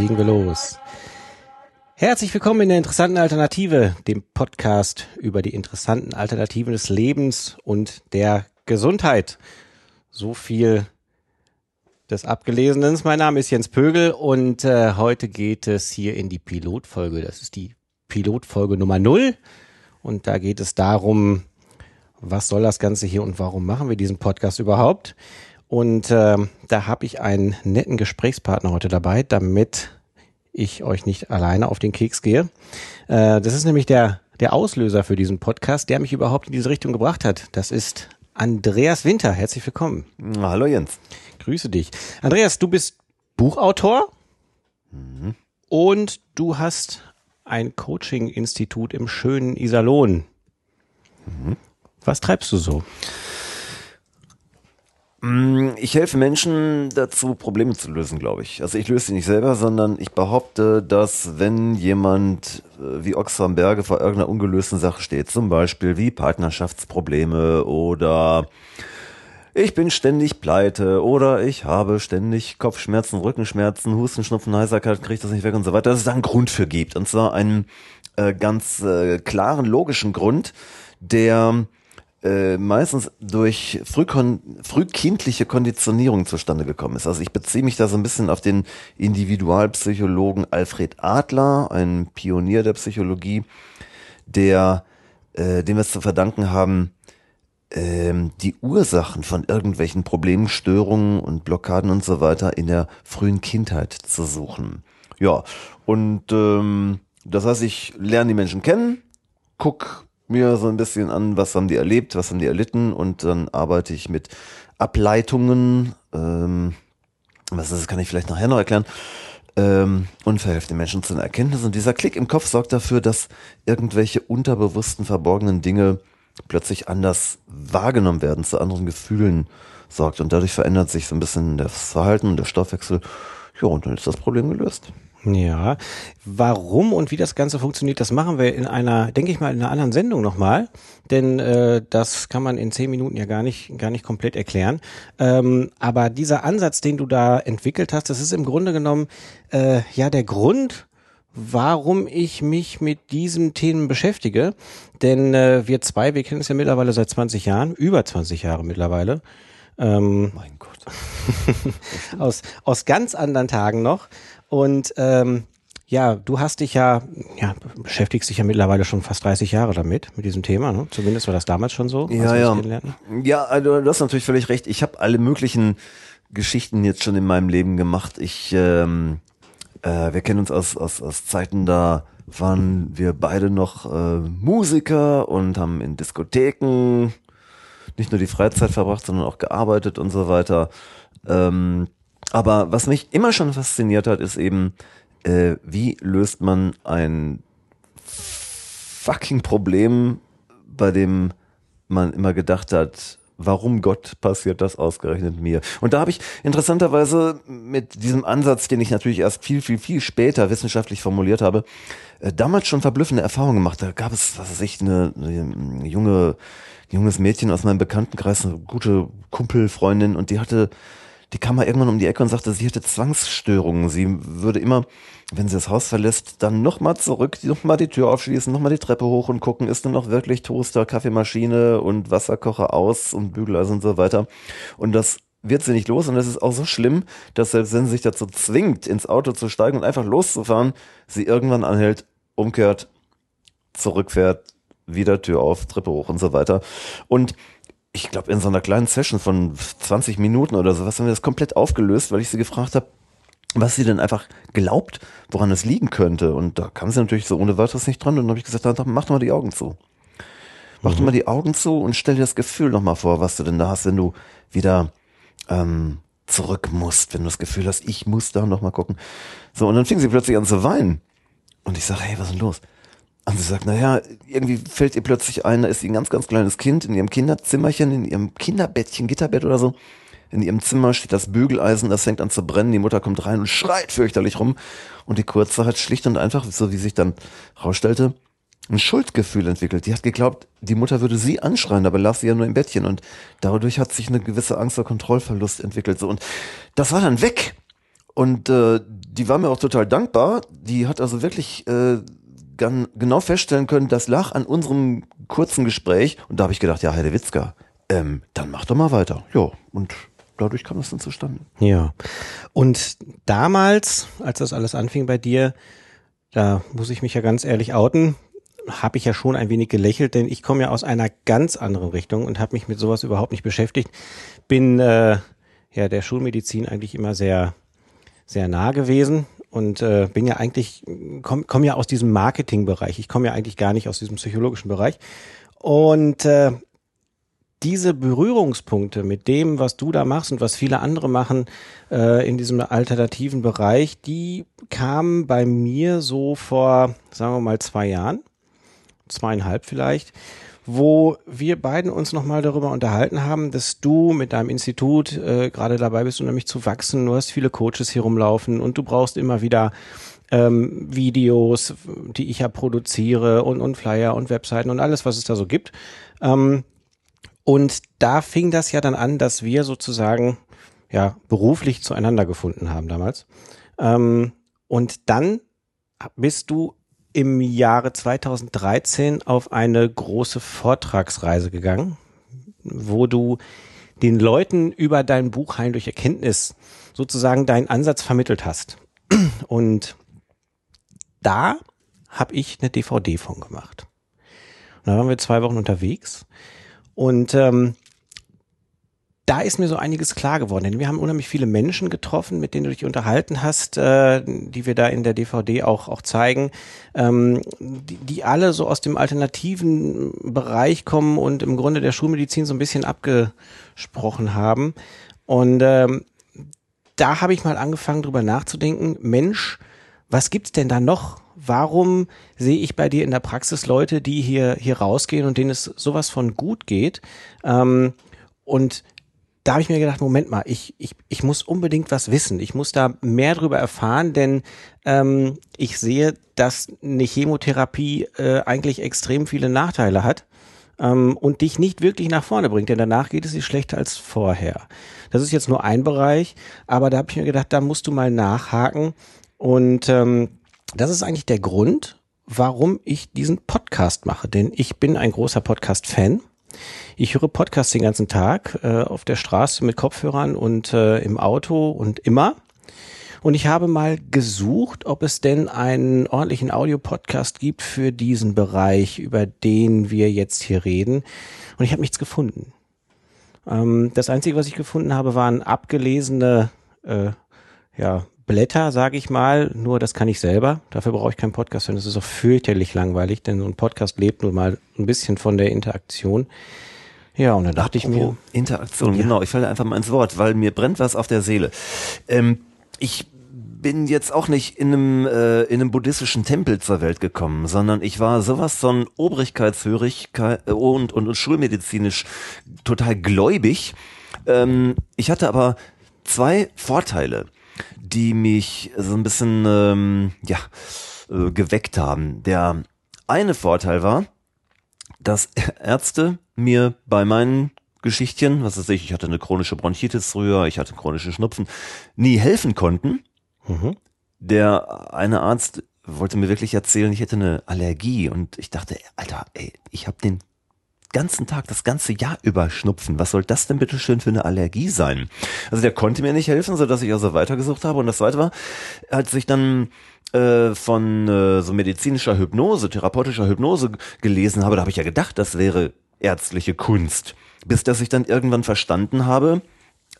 legen wir los. Herzlich willkommen in der interessanten Alternative, dem Podcast über die interessanten Alternativen des Lebens und der Gesundheit. So viel des Abgelesenen. Mein Name ist Jens Pögel und äh, heute geht es hier in die Pilotfolge. Das ist die Pilotfolge Nummer null und da geht es darum, was soll das Ganze hier und warum machen wir diesen Podcast überhaupt? Und äh, da habe ich einen netten Gesprächspartner heute dabei, damit ich euch nicht alleine auf den Keks gehe. Äh, das ist nämlich der, der Auslöser für diesen Podcast, der mich überhaupt in diese Richtung gebracht hat. Das ist Andreas Winter. Herzlich willkommen. Hallo Jens. Grüße dich. Andreas, du bist Buchautor mhm. und du hast ein Coaching-Institut im schönen Iserlohn. Mhm. Was treibst du so? Mm, ich helfe Menschen dazu, Probleme zu lösen, glaube ich. Also ich löse sie nicht selber, sondern ich behaupte, dass wenn jemand äh, wie Ochs am Berge vor irgendeiner ungelösten Sache steht, zum Beispiel wie Partnerschaftsprobleme oder ich bin ständig pleite oder ich habe ständig Kopfschmerzen, Rückenschmerzen, Husten, Schnupfen, Heiserkeit, kriege das nicht weg und so weiter, dass es da einen Grund für gibt. Und zwar einen äh, ganz äh, klaren, logischen Grund, der äh, meistens durch frühkon frühkindliche Konditionierung zustande gekommen ist. Also ich beziehe mich da so ein bisschen auf den Individualpsychologen Alfred Adler, ein Pionier der Psychologie, der äh, dem wir es zu verdanken haben, ähm, die Ursachen von irgendwelchen Problemen, Störungen und Blockaden und so weiter in der frühen Kindheit zu suchen. Ja, und ähm, das heißt, ich lerne die Menschen kennen, guck mir so ein bisschen an, was haben die erlebt, was haben die erlitten und dann arbeite ich mit Ableitungen, ähm, was ist das, kann ich vielleicht nachher noch erklären, ähm, und verhelfe den Menschen zu einer Erkenntnis. Und dieser Klick im Kopf sorgt dafür, dass irgendwelche unterbewussten, verborgenen Dinge plötzlich anders wahrgenommen werden, zu anderen Gefühlen sorgt. Und dadurch verändert sich so ein bisschen das Verhalten und der Stoffwechsel. Ja, und dann ist das Problem gelöst. Ja, warum und wie das Ganze funktioniert, das machen wir in einer, denke ich mal, in einer anderen Sendung nochmal, denn äh, das kann man in zehn Minuten ja gar nicht, gar nicht komplett erklären. Ähm, aber dieser Ansatz, den du da entwickelt hast, das ist im Grunde genommen äh, ja der Grund, warum ich mich mit diesen Themen beschäftige. Denn äh, wir zwei, wir kennen uns ja mittlerweile seit 20 Jahren, über 20 Jahre mittlerweile. Ähm, mein Gott. aus, aus ganz anderen Tagen noch. Und ähm, ja, du hast dich ja, ja, beschäftigst dich ja mittlerweile schon fast 30 Jahre damit, mit diesem Thema, ne? Zumindest war das damals schon so. Ja, ja. Ja, also du hast natürlich völlig recht. Ich habe alle möglichen Geschichten jetzt schon in meinem Leben gemacht. Ich, ähm, äh, wir kennen uns aus, aus, aus Zeiten, da waren wir beide noch äh, Musiker und haben in Diskotheken nicht nur die Freizeit verbracht, sondern auch gearbeitet und so weiter. Ähm, aber was mich immer schon fasziniert hat, ist eben, äh, wie löst man ein fucking Problem, bei dem man immer gedacht hat, warum Gott passiert das ausgerechnet mir? Und da habe ich interessanterweise mit diesem Ansatz, den ich natürlich erst viel, viel, viel später wissenschaftlich formuliert habe, äh, damals schon verblüffende Erfahrungen gemacht. Da gab es, was weiß ich, eine, eine junge, junges Mädchen aus meinem Bekanntenkreis, eine gute Kumpelfreundin und die hatte die kam mal irgendwann um die Ecke und sagte, sie hätte Zwangsstörungen. Sie würde immer, wenn sie das Haus verlässt, dann nochmal zurück, nochmal die Tür aufschließen, nochmal die Treppe hoch und gucken, ist denn noch wirklich Toaster, Kaffeemaschine und Wasserkocher aus und Bügeleisen und so weiter. Und das wird sie nicht los und es ist auch so schlimm, dass selbst wenn sie sich dazu zwingt, ins Auto zu steigen und einfach loszufahren, sie irgendwann anhält, umkehrt, zurückfährt, wieder Tür auf, Treppe hoch und so weiter. Und ich glaube, in so einer kleinen Session von 20 Minuten oder sowas haben wir das komplett aufgelöst, weil ich sie gefragt habe, was sie denn einfach glaubt, woran es liegen könnte. Und da kam sie natürlich so ohne weiteres nicht dran. Und dann habe ich gesagt, dann mach doch mal die Augen zu. Mach mhm. doch mal die Augen zu und stell dir das Gefühl nochmal vor, was du denn da hast, wenn du wieder ähm, zurück musst, wenn du das Gefühl hast, ich muss da nochmal gucken. So, und dann fing sie plötzlich an zu weinen. Und ich sage, hey, was ist denn los? Und sie sagt, naja, irgendwie fällt ihr plötzlich ein, da ist ein ganz, ganz kleines Kind in ihrem Kinderzimmerchen, in ihrem Kinderbettchen, Gitterbett oder so. In ihrem Zimmer steht das Bügeleisen, das fängt an zu brennen. Die Mutter kommt rein und schreit fürchterlich rum. Und die Kurze hat schlicht und einfach, so wie sich dann rausstellte, ein Schuldgefühl entwickelt. Die hat geglaubt, die Mutter würde sie anschreien, aber lag sie ja nur im Bettchen. Und dadurch hat sich eine gewisse Angst vor Kontrollverlust entwickelt. So. Und das war dann weg. Und äh, die war mir auch total dankbar. Die hat also wirklich äh, gan genau feststellen können, das lag an unserem kurzen Gespräch. Und da habe ich gedacht, ja, Herr Witzka, ähm, dann mach doch mal weiter. Ja, und dadurch kam das dann zustande. Ja. Und damals, als das alles anfing bei dir, da muss ich mich ja ganz ehrlich outen, habe ich ja schon ein wenig gelächelt, denn ich komme ja aus einer ganz anderen Richtung und habe mich mit sowas überhaupt nicht beschäftigt. Bin äh, ja der Schulmedizin eigentlich immer sehr sehr nah gewesen und äh, bin ja eigentlich komme komm ja aus diesem Marketingbereich. Ich komme ja eigentlich gar nicht aus diesem psychologischen Bereich und äh, diese Berührungspunkte mit dem, was du da machst und was viele andere machen äh, in diesem alternativen Bereich, die kamen bei mir so vor, sagen wir mal, zwei Jahren, zweieinhalb vielleicht, wo wir beiden uns nochmal darüber unterhalten haben, dass du mit deinem Institut äh, gerade dabei bist, unheimlich zu wachsen. Du hast viele Coaches hier rumlaufen und du brauchst immer wieder ähm, Videos, die ich ja produziere und, und Flyer und Webseiten und alles, was es da so gibt. Ähm, und da fing das ja dann an, dass wir sozusagen ja beruflich zueinander gefunden haben damals. Ähm, und dann bist du im Jahre 2013 auf eine große Vortragsreise gegangen, wo du den Leuten über dein Buch Heilen durch Erkenntnis sozusagen deinen Ansatz vermittelt hast. Und da habe ich eine DVD von gemacht. Und da waren wir zwei Wochen unterwegs und ähm, da ist mir so einiges klar geworden, denn wir haben unheimlich viele Menschen getroffen, mit denen du dich unterhalten hast, äh, die wir da in der DVD auch, auch zeigen, ähm, die, die alle so aus dem alternativen Bereich kommen und im Grunde der Schulmedizin so ein bisschen abgesprochen haben. Und ähm, da habe ich mal angefangen, drüber nachzudenken, Mensch, was gibt's denn da noch? warum sehe ich bei dir in der Praxis Leute, die hier, hier rausgehen und denen es sowas von gut geht? Ähm, und da habe ich mir gedacht, Moment mal, ich, ich, ich muss unbedingt was wissen. Ich muss da mehr drüber erfahren, denn ähm, ich sehe, dass eine Chemotherapie äh, eigentlich extrem viele Nachteile hat ähm, und dich nicht wirklich nach vorne bringt, denn danach geht es dir schlechter als vorher. Das ist jetzt nur ein Bereich, aber da habe ich mir gedacht, da musst du mal nachhaken und ähm, das ist eigentlich der Grund, warum ich diesen Podcast mache. Denn ich bin ein großer Podcast-Fan. Ich höre Podcasts den ganzen Tag äh, auf der Straße mit Kopfhörern und äh, im Auto und immer. Und ich habe mal gesucht, ob es denn einen ordentlichen Audiopodcast gibt für diesen Bereich, über den wir jetzt hier reden. Und ich habe nichts gefunden. Ähm, das Einzige, was ich gefunden habe, waren abgelesene äh, ja, Blätter, sage ich mal, nur das kann ich selber. Dafür brauche ich keinen Podcast, denn das ist auch fürchterlich langweilig, denn so ein Podcast lebt nun mal ein bisschen von der Interaktion. Ja, und dann dachte Apropos ich mir. Interaktion, ja. genau. Ich falle einfach mal ins Wort, weil mir brennt was auf der Seele. Ähm, ich bin jetzt auch nicht in einem, äh, in einem buddhistischen Tempel zur Welt gekommen, sondern ich war sowas von Obrigkeitshörigkeit äh, und, und, und schulmedizinisch total gläubig. Ähm, ich hatte aber zwei Vorteile die mich so ein bisschen ähm, ja, äh, geweckt haben. Der eine Vorteil war, dass Ärzte mir bei meinen Geschichtchen, was weiß ich, ich hatte eine chronische Bronchitis früher, ich hatte chronische Schnupfen, nie helfen konnten. Mhm. Der eine Arzt wollte mir wirklich erzählen, ich hätte eine Allergie und ich dachte, Alter, ey, ich habe den ganzen Tag, das ganze Jahr über schnupfen. Was soll das denn bitte schön für eine Allergie sein? Also der konnte mir nicht helfen, so ich also weitergesucht habe. Und das zweite war, als ich dann äh, von äh, so medizinischer Hypnose, therapeutischer Hypnose gelesen habe, da habe ich ja gedacht, das wäre ärztliche Kunst. Bis dass ich dann irgendwann verstanden habe,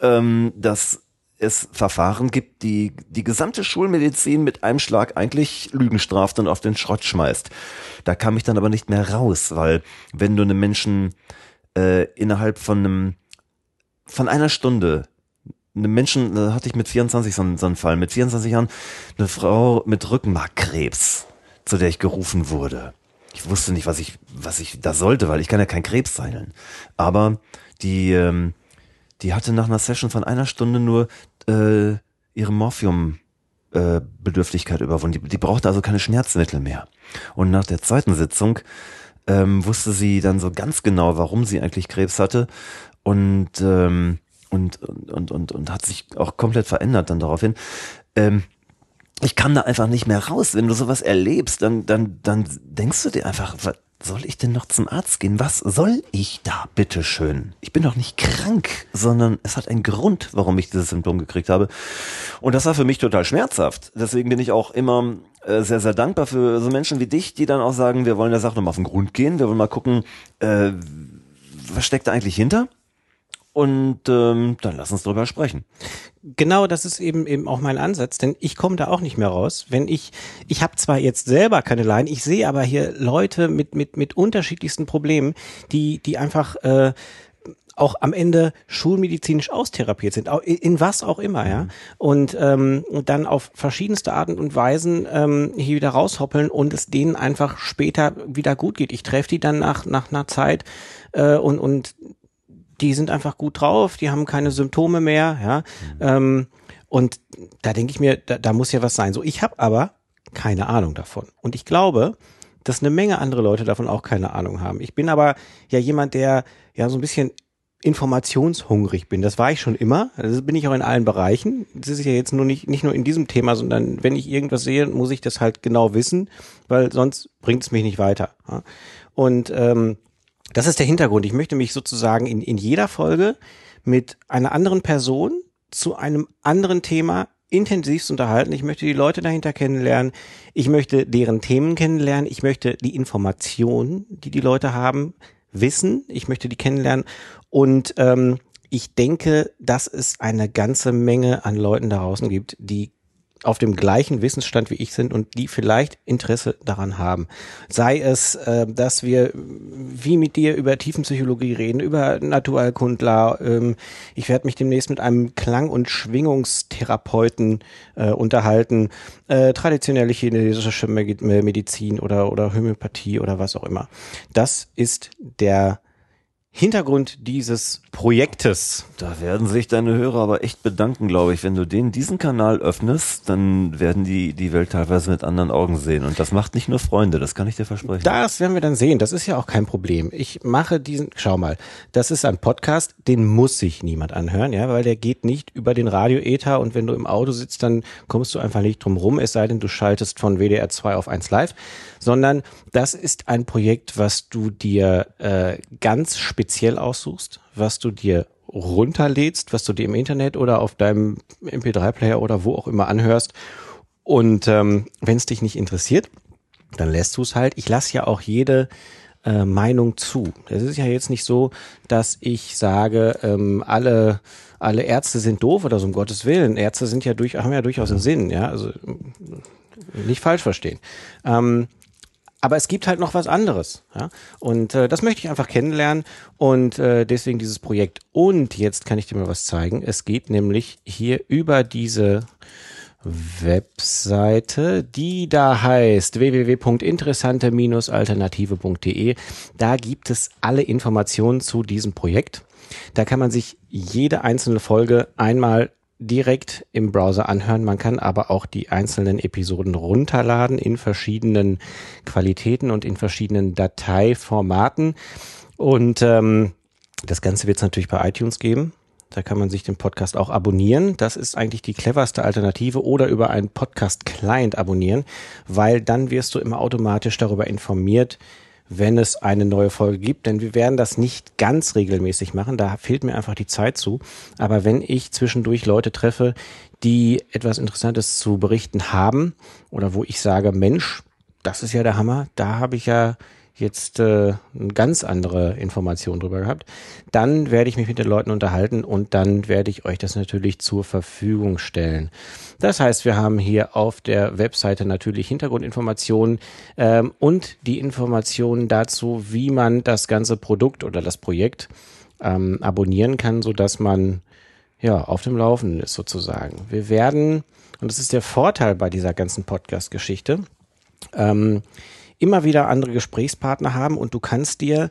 ähm, dass es Verfahren gibt, die die gesamte Schulmedizin mit einem Schlag eigentlich Lügen straft und auf den Schrott schmeißt. Da kam ich dann aber nicht mehr raus, weil wenn du einem Menschen äh, innerhalb von einem von einer Stunde einem Menschen, da hatte ich mit 24 so, so einen Fall, mit 24 Jahren eine Frau mit Rückenmarkkrebs, zu der ich gerufen wurde. Ich wusste nicht, was ich, was ich da sollte, weil ich kann ja kein Krebs heilen. Aber die, ähm, die hatte nach einer Session von einer Stunde nur äh, ihre Morphium äh, überwunden. Die, die brauchte also keine Schmerzmittel mehr. Und nach der zweiten Sitzung ähm, wusste sie dann so ganz genau, warum sie eigentlich Krebs hatte und ähm, und, und, und, und, hat sich auch komplett verändert dann daraufhin. ähm, ich kam da einfach nicht mehr raus. Wenn du sowas erlebst, dann, dann, dann denkst du dir einfach, was soll ich denn noch zum Arzt gehen? Was soll ich da, bitteschön? Ich bin doch nicht krank, sondern es hat einen Grund, warum ich dieses Symptom gekriegt habe. Und das war für mich total schmerzhaft. Deswegen bin ich auch immer äh, sehr, sehr dankbar für so Menschen wie dich, die dann auch sagen, wir wollen der Sache nochmal auf den Grund gehen. Wir wollen mal gucken, äh, was steckt da eigentlich hinter? Und ähm, dann lass uns drüber sprechen. Genau, das ist eben eben auch mein Ansatz, denn ich komme da auch nicht mehr raus. Wenn ich, ich habe zwar jetzt selber keine Laien, ich sehe aber hier Leute mit mit mit unterschiedlichsten Problemen, die die einfach äh, auch am Ende schulmedizinisch austherapiert sind, in, was auch immer, ja. Und ähm, dann auf verschiedenste Arten und Weisen ähm, hier wieder raushoppeln und es denen einfach später wieder gut geht. Ich treffe die dann nach nach einer Zeit äh, und und die sind einfach gut drauf, die haben keine Symptome mehr, ja. Mhm. Ähm, und da denke ich mir, da, da muss ja was sein. So, ich habe aber keine Ahnung davon. Und ich glaube, dass eine Menge andere Leute davon auch keine Ahnung haben. Ich bin aber ja jemand, der ja so ein bisschen informationshungrig bin. Das war ich schon immer. Das bin ich auch in allen Bereichen. Das ist ja jetzt nur nicht, nicht nur in diesem Thema, sondern wenn ich irgendwas sehe, muss ich das halt genau wissen, weil sonst bringt es mich nicht weiter. Und ähm, das ist der Hintergrund. Ich möchte mich sozusagen in, in jeder Folge mit einer anderen Person zu einem anderen Thema intensivst unterhalten. Ich möchte die Leute dahinter kennenlernen. Ich möchte deren Themen kennenlernen. Ich möchte die Informationen, die die Leute haben, wissen. Ich möchte die kennenlernen. Und ähm, ich denke, dass es eine ganze Menge an Leuten da draußen gibt, die auf dem gleichen Wissensstand wie ich sind und die vielleicht Interesse daran haben. Sei es, äh, dass wir wie mit dir über Tiefenpsychologie reden, über Naturalkundler. Ähm, ich werde mich demnächst mit einem Klang- und Schwingungstherapeuten äh, unterhalten, äh, traditionelle chinesische Medizin oder, oder Homöopathie oder was auch immer. Das ist der Hintergrund dieses Projektes. Da werden sich deine Hörer aber echt bedanken, glaube ich. Wenn du denen diesen Kanal öffnest, dann werden die die Welt teilweise mit anderen Augen sehen. Und das macht nicht nur Freunde, das kann ich dir versprechen. Das werden wir dann sehen. Das ist ja auch kein Problem. Ich mache diesen, schau mal, das ist ein Podcast, den muss sich niemand anhören, ja, weil der geht nicht über den Radioether und wenn du im Auto sitzt, dann kommst du einfach nicht drum rum, es sei denn, du schaltest von WDR 2 auf 1 Live, sondern das ist ein Projekt, was du dir äh, ganz speziell aussuchst, was du dir runterlädst, was du dir im Internet oder auf deinem MP3-Player oder wo auch immer anhörst. Und ähm, wenn es dich nicht interessiert, dann lässt du es halt. Ich lasse ja auch jede äh, Meinung zu. Es ist ja jetzt nicht so, dass ich sage, ähm, alle alle Ärzte sind doof oder so um Gottes Willen. Ärzte sind ja durch, haben ja durchaus einen Sinn, ja. Also nicht falsch verstehen. Ähm, aber es gibt halt noch was anderes. Ja? Und äh, das möchte ich einfach kennenlernen und äh, deswegen dieses Projekt. Und jetzt kann ich dir mal was zeigen. Es geht nämlich hier über diese Webseite, die da heißt www.interessante-alternative.de. Da gibt es alle Informationen zu diesem Projekt. Da kann man sich jede einzelne Folge einmal direkt im Browser anhören. Man kann aber auch die einzelnen Episoden runterladen in verschiedenen Qualitäten und in verschiedenen Dateiformaten. Und ähm, das Ganze wird es natürlich bei iTunes geben. Da kann man sich den Podcast auch abonnieren. Das ist eigentlich die cleverste Alternative oder über einen Podcast-Client abonnieren, weil dann wirst du immer automatisch darüber informiert, wenn es eine neue Folge gibt, denn wir werden das nicht ganz regelmäßig machen, da fehlt mir einfach die Zeit zu. Aber wenn ich zwischendurch Leute treffe, die etwas Interessantes zu berichten haben oder wo ich sage, Mensch, das ist ja der Hammer, da habe ich ja jetzt äh, eine ganz andere Information drüber gehabt, dann werde ich mich mit den Leuten unterhalten und dann werde ich euch das natürlich zur Verfügung stellen. Das heißt, wir haben hier auf der Webseite natürlich Hintergrundinformationen ähm, und die Informationen dazu, wie man das ganze Produkt oder das Projekt ähm, abonnieren kann, so dass man ja auf dem Laufenden ist sozusagen. Wir werden und das ist der Vorteil bei dieser ganzen Podcast-Geschichte. Ähm, immer wieder andere Gesprächspartner haben und du kannst dir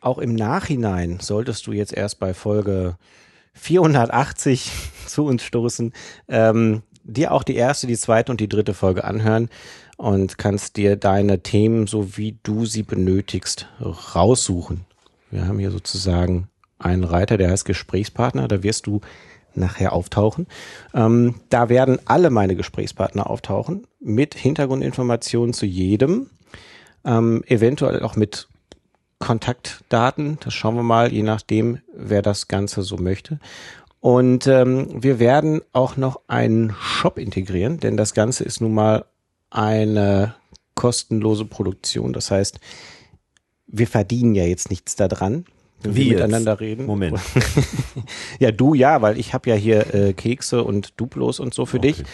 auch im Nachhinein, solltest du jetzt erst bei Folge 480 zu uns stoßen, ähm, dir auch die erste, die zweite und die dritte Folge anhören und kannst dir deine Themen, so wie du sie benötigst, raussuchen. Wir haben hier sozusagen einen Reiter, der heißt Gesprächspartner. Da wirst du nachher auftauchen. Ähm, da werden alle meine Gesprächspartner auftauchen mit Hintergrundinformationen zu jedem, ähm, eventuell auch mit Kontaktdaten. Das schauen wir mal, je nachdem, wer das Ganze so möchte. Und ähm, wir werden auch noch einen Shop integrieren, denn das Ganze ist nun mal eine kostenlose Produktion. Das heißt, wir verdienen ja jetzt nichts daran, wenn Wie wir jetzt? miteinander reden. Moment. ja, du ja, weil ich habe ja hier äh, Kekse und Duplos und so für dich. gut.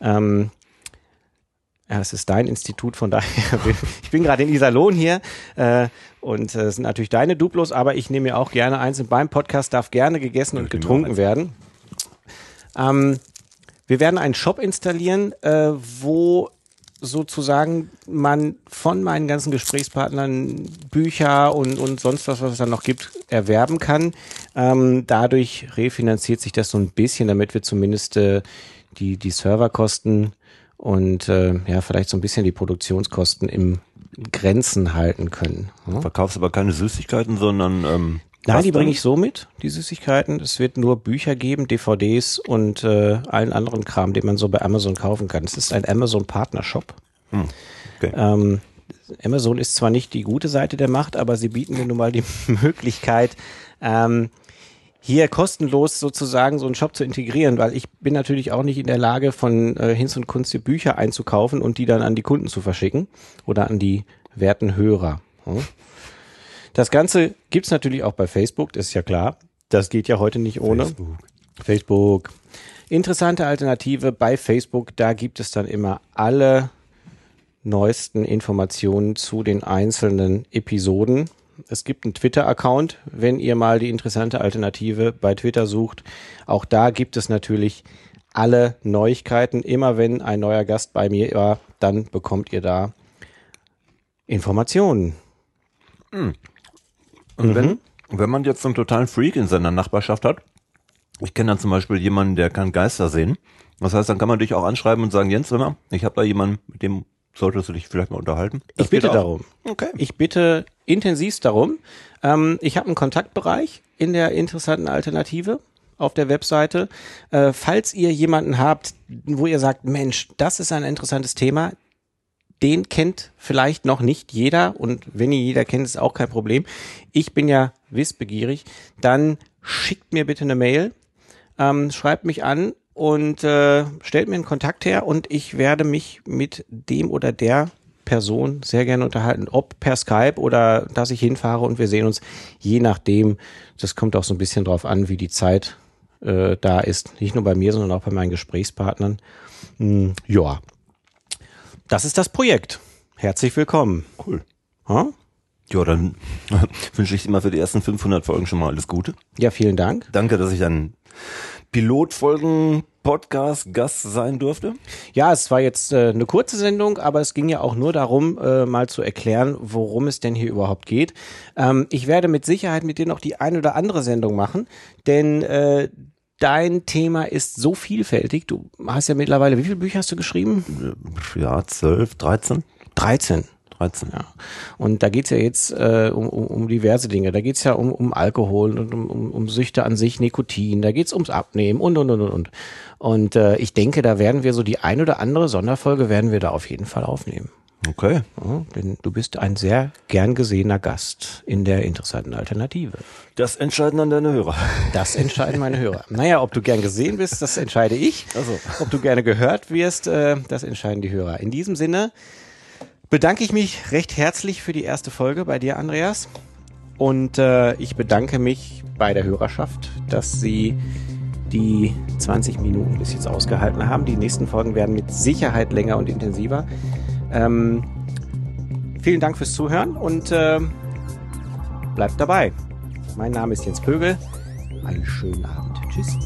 Ähm, ja, es ist dein Institut, von daher, ich bin gerade in Iserlohn hier äh, und äh, es sind natürlich deine Duplos, aber ich nehme mir auch gerne eins und beim Podcast darf gerne gegessen und ich nehme getrunken werden. Ähm, wir werden einen Shop installieren, äh, wo sozusagen man von meinen ganzen Gesprächspartnern Bücher und, und sonst was, was es dann noch gibt, erwerben kann. Ähm, dadurch refinanziert sich das so ein bisschen, damit wir zumindest äh, die, die Serverkosten und äh, ja, vielleicht so ein bisschen die Produktionskosten im Grenzen halten können. Ja? Verkaufst aber keine Süßigkeiten, sondern ähm, Nein, die bringe ich so mit, die Süßigkeiten. Es wird nur Bücher geben, DVDs und äh, allen anderen Kram, den man so bei Amazon kaufen kann. Es ist ein Amazon-Partnershop. Okay. Ähm, Amazon ist zwar nicht die gute Seite der Macht, aber sie bieten mir nun mal die Möglichkeit, ähm, hier kostenlos sozusagen so einen Shop zu integrieren, weil ich bin natürlich auch nicht in der Lage, von äh, Hinz und Kunst die Bücher einzukaufen und die dann an die Kunden zu verschicken oder an die werten Hörer. Hm? Das Ganze gibt's natürlich auch bei Facebook, das ist ja klar. Das geht ja heute nicht ohne. Facebook. Facebook. Interessante Alternative bei Facebook, da gibt es dann immer alle neuesten Informationen zu den einzelnen Episoden. Es gibt einen Twitter-Account, wenn ihr mal die interessante Alternative bei Twitter sucht. Auch da gibt es natürlich alle Neuigkeiten. Immer wenn ein neuer Gast bei mir war, dann bekommt ihr da Informationen. Und Mhm. wenn, wenn man jetzt so einen totalen Freak in seiner Nachbarschaft hat, ich kenne dann zum Beispiel jemanden, der kann Geister sehen. Das heißt, dann kann man dich auch anschreiben und sagen, Jens, mal, ich habe da jemanden, mit dem solltest du dich vielleicht mal unterhalten. Das ich bitte darum. Okay. Ich bitte intensivst darum. Ähm, ich habe einen Kontaktbereich in der interessanten Alternative auf der Webseite. Äh, falls ihr jemanden habt, wo ihr sagt, Mensch, das ist ein interessantes Thema, den kennt vielleicht noch nicht jeder und wenn ihr jeder kennt, ist auch kein Problem. Ich bin ja wissbegierig. Dann schickt mir bitte eine Mail, ähm, schreibt mich an und äh, stellt mir einen Kontakt her und ich werde mich mit dem oder der Person sehr gerne unterhalten, ob per Skype oder dass ich hinfahre und wir sehen uns, je nachdem. Das kommt auch so ein bisschen drauf an, wie die Zeit äh, da ist. Nicht nur bei mir, sondern auch bei meinen Gesprächspartnern. Hm, ja, das ist das Projekt. Herzlich willkommen. Cool. Ha? Ja, dann wünsche ich dir mal für die ersten 500 Folgen schon mal alles Gute. Ja, vielen Dank. Danke, dass ich ein Pilotfolgen-Podcast-Gast sein durfte. Ja, es war jetzt äh, eine kurze Sendung, aber es ging ja auch nur darum, äh, mal zu erklären, worum es denn hier überhaupt geht. Ähm, ich werde mit Sicherheit mit dir noch die ein oder andere Sendung machen, denn äh, dein Thema ist so vielfältig. Du hast ja mittlerweile, wie viele Bücher hast du geschrieben? Ja, 12, 13? 13. 13. Ja. Und da geht's ja jetzt äh, um, um, um diverse Dinge. Da geht's ja um, um Alkohol und um, um, um Süchte an sich, Nikotin, da geht's ums Abnehmen und und und und und. Und äh, ich denke, da werden wir so die ein oder andere Sonderfolge werden wir da auf jeden Fall aufnehmen. Okay. Ja, denn du bist ein sehr gern gesehener Gast in der interessanten Alternative. Das entscheiden dann deine Hörer. Das entscheiden meine Hörer. Naja, ob du gern gesehen bist, das entscheide ich. Ach so. Ob du gerne gehört wirst, äh, das entscheiden die Hörer. In diesem Sinne bedanke ich mich recht herzlich für die erste Folge bei dir, Andreas. Und äh, ich bedanke mich bei der Hörerschaft, dass sie die 20 Minuten bis jetzt ausgehalten haben. Die nächsten Folgen werden mit Sicherheit länger und intensiver. Ähm, vielen Dank fürs Zuhören und äh, bleibt dabei. Mein Name ist Jens Pögel. Einen schönen Abend. Tschüss.